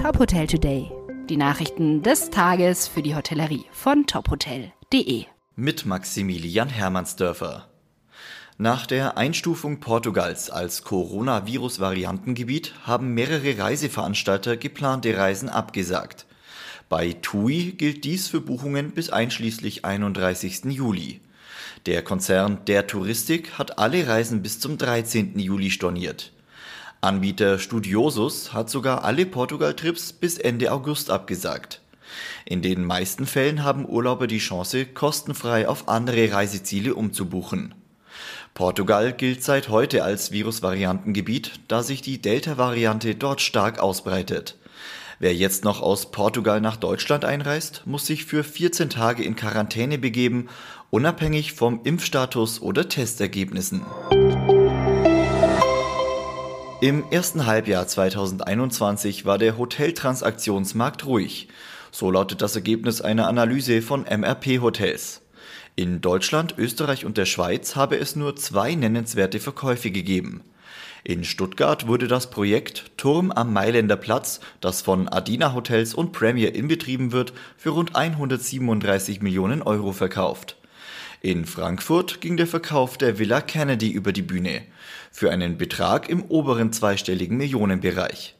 Top Hotel Today. Die Nachrichten des Tages für die Hotellerie von tophotel.de. Mit Maximilian Hermannsdörfer. Nach der Einstufung Portugals als Coronavirus-Variantengebiet haben mehrere Reiseveranstalter geplante Reisen abgesagt. Bei TUI gilt dies für Buchungen bis einschließlich 31. Juli. Der Konzern Der Touristik hat alle Reisen bis zum 13. Juli storniert. Anbieter Studiosus hat sogar alle Portugal-Trips bis Ende August abgesagt. In den meisten Fällen haben Urlauber die Chance, kostenfrei auf andere Reiseziele umzubuchen. Portugal gilt seit heute als Virusvariantengebiet, da sich die Delta-Variante dort stark ausbreitet. Wer jetzt noch aus Portugal nach Deutschland einreist, muss sich für 14 Tage in Quarantäne begeben, unabhängig vom Impfstatus oder Testergebnissen. Im ersten Halbjahr 2021 war der Hoteltransaktionsmarkt ruhig. So lautet das Ergebnis einer Analyse von MRP Hotels. In Deutschland, Österreich und der Schweiz habe es nur zwei nennenswerte Verkäufe gegeben. In Stuttgart wurde das Projekt Turm am Mailänder Platz, das von Adina Hotels und Premier Inn betrieben wird, für rund 137 Millionen Euro verkauft. In Frankfurt ging der Verkauf der Villa Kennedy über die Bühne für einen Betrag im oberen zweistelligen Millionenbereich.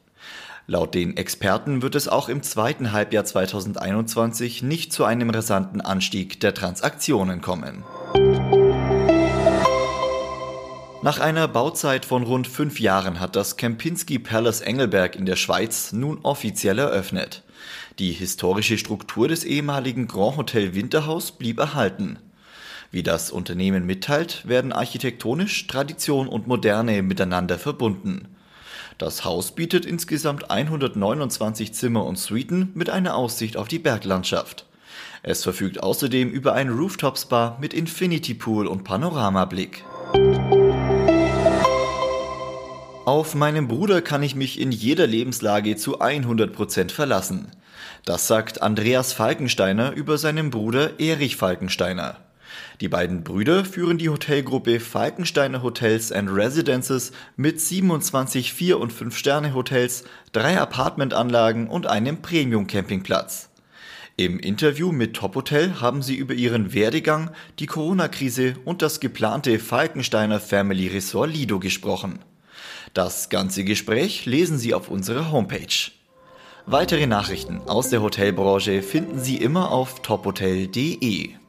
Laut den Experten wird es auch im zweiten Halbjahr 2021 nicht zu einem rasanten Anstieg der Transaktionen kommen. Nach einer Bauzeit von rund fünf Jahren hat das Kempinski Palace Engelberg in der Schweiz nun offiziell eröffnet. Die historische Struktur des ehemaligen Grand Hotel Winterhaus blieb erhalten. Wie das Unternehmen mitteilt, werden architektonisch Tradition und Moderne miteinander verbunden. Das Haus bietet insgesamt 129 Zimmer und Suiten mit einer Aussicht auf die Berglandschaft. Es verfügt außerdem über ein Rooftop-Spa mit Infinity Pool und Panoramablick. Auf meinen Bruder kann ich mich in jeder Lebenslage zu 100% verlassen. Das sagt Andreas Falkensteiner über seinen Bruder Erich Falkensteiner. Die beiden Brüder führen die Hotelgruppe Falkensteiner Hotels and Residences mit 27 4- und 5-Sterne-Hotels, drei Apartmentanlagen und einem Premium-Campingplatz. Im Interview mit Top Hotel haben sie über ihren Werdegang, die Corona-Krise und das geplante Falkensteiner Family Resort Lido gesprochen. Das ganze Gespräch lesen Sie auf unserer Homepage. Weitere Nachrichten aus der Hotelbranche finden Sie immer auf tophotel.de.